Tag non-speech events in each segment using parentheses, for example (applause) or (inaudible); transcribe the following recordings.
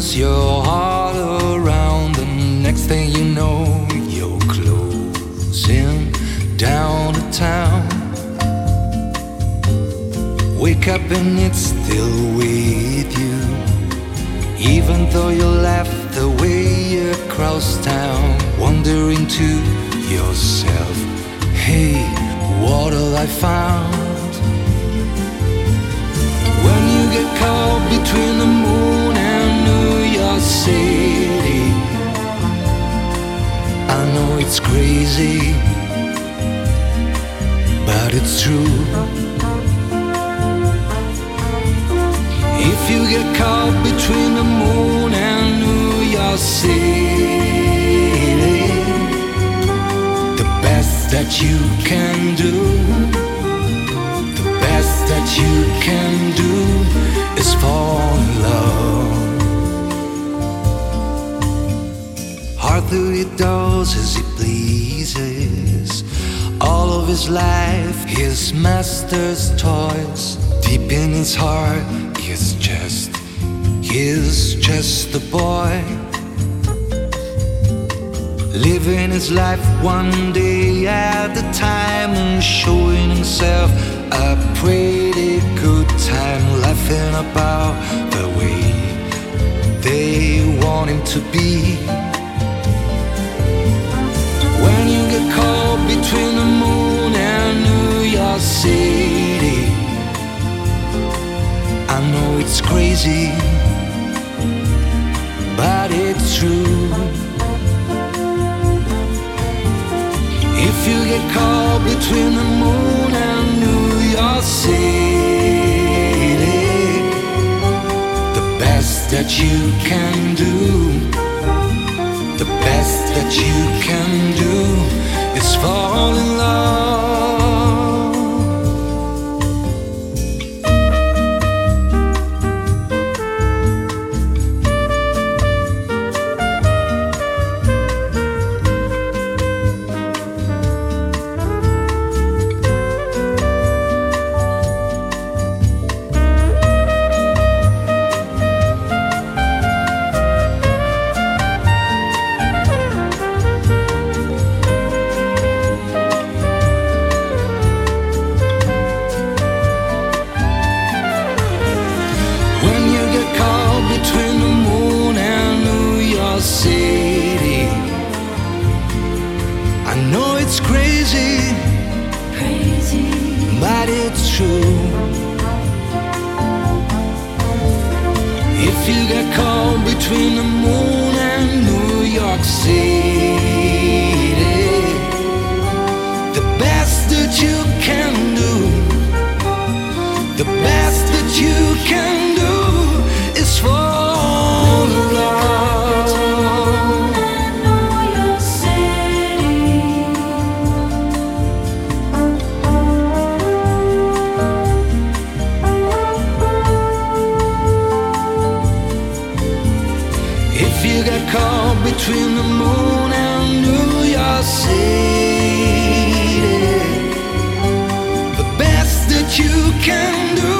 turns your heart around, and next thing you know, you're closing down the town. Wake up and it's still with you, even though you left the way across town, wondering to yourself, hey, what have I found? When you get caught between the moon New York City, I know it's crazy, but it's true. If you get caught between the moon and New York City, the best that you can do the best that you can do is fall in love. Arthur he does as he pleases. All of his life, his master's toys. Deep in his heart, he's just, he's just a boy. Living his life one day at a time and showing himself a pretty good time, laughing about the way they want him to be. Between the moon and New York City, I know it's crazy, but it's true. If you get caught between the moon and New York City, the best that you can do, the best that you can do is fall in love. You get caught between the moon and New York City, the best that you can do,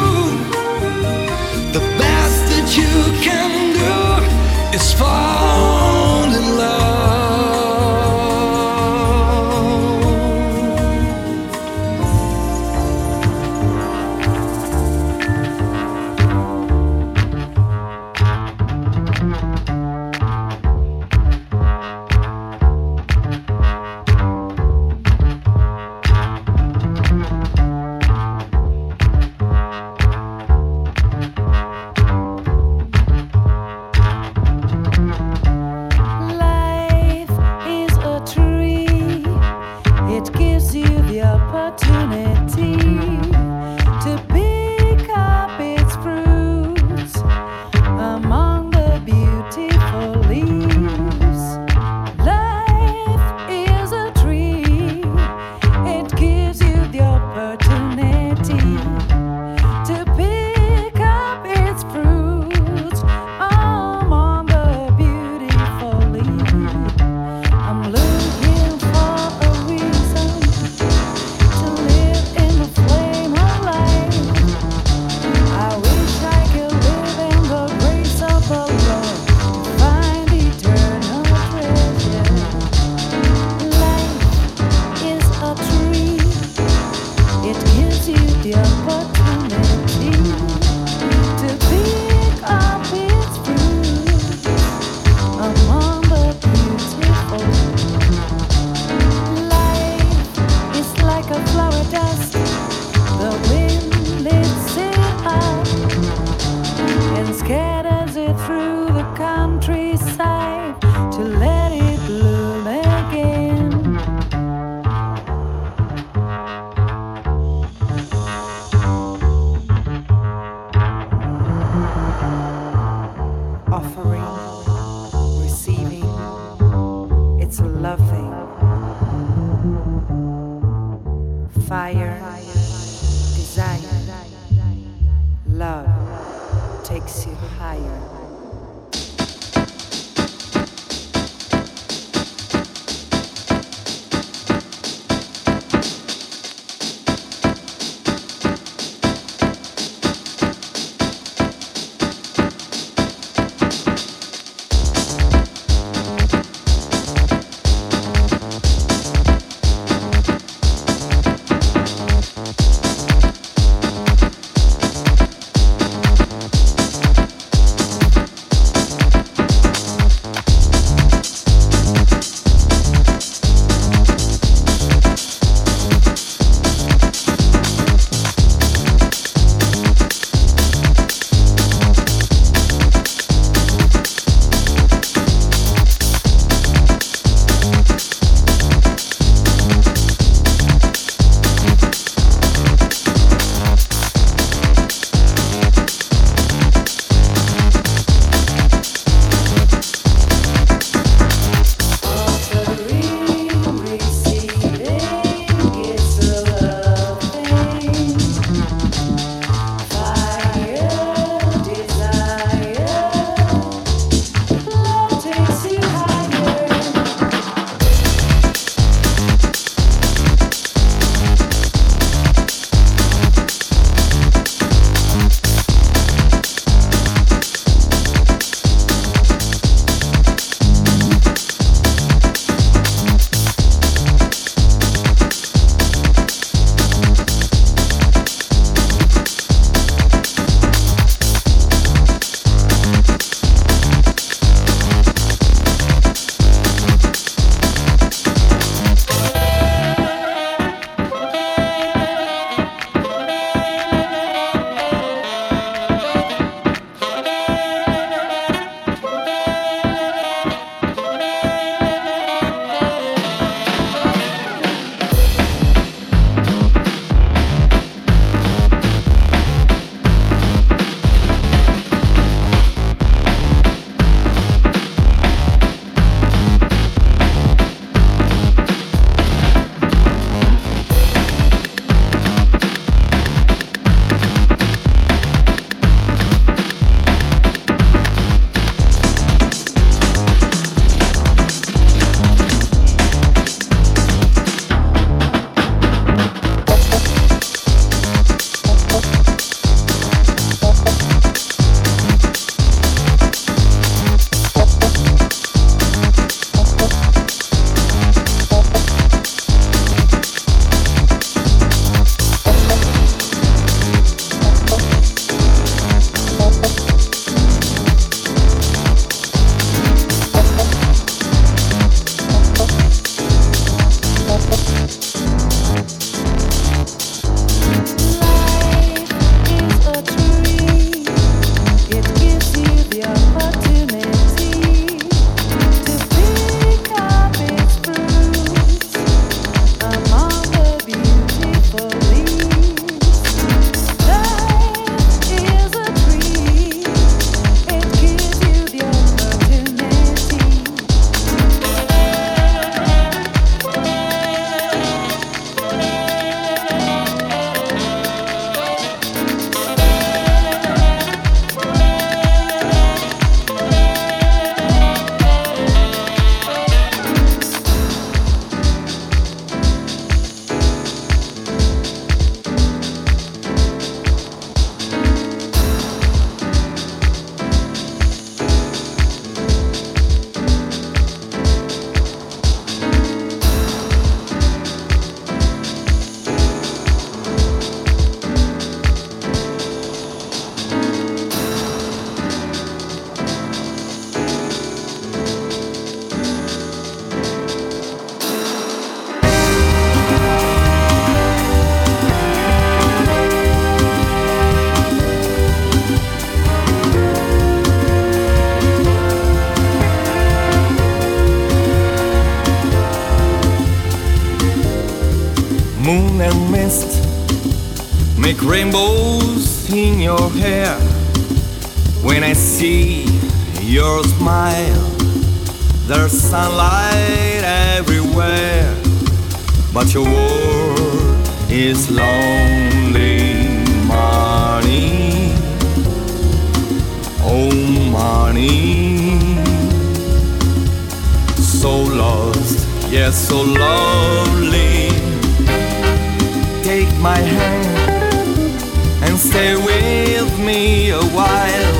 and stay with me a while.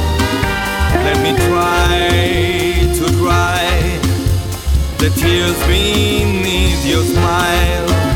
Let me try to dry the tears beneath your smile.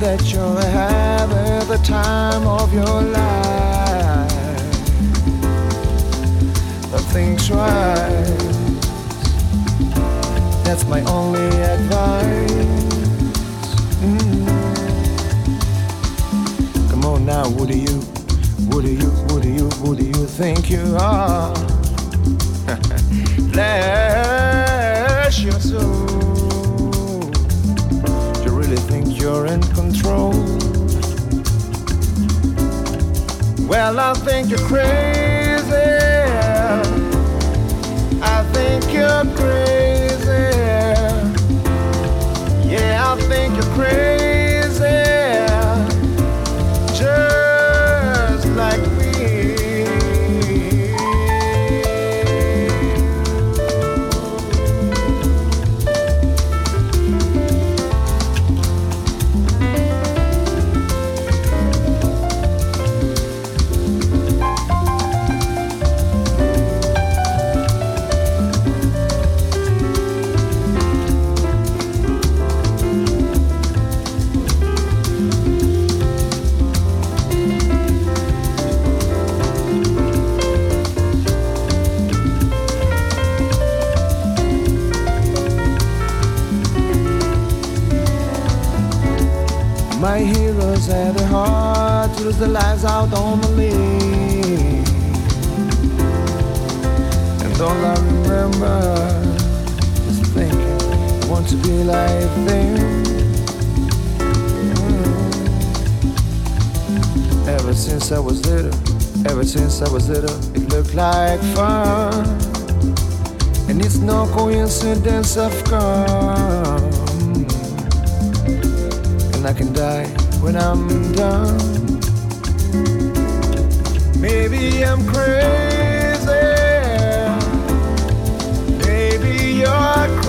that you're having the time of your life. But think twice. That's my only advice. Mm. Come on now, what do you, what do you, what do you, what do you think you are? (laughs) Bless your soul really think you're in control. Well, I think you're crazy. I think you're crazy. Yeah, I think you're crazy. out on the lake. And all I remember is thinking, I want to be like them. Mm. Ever since I was little, ever since I was little, it looked like fun. And it's no coincidence I've come. And I can die when I'm done. Maybe I'm crazy. Maybe you're crazy.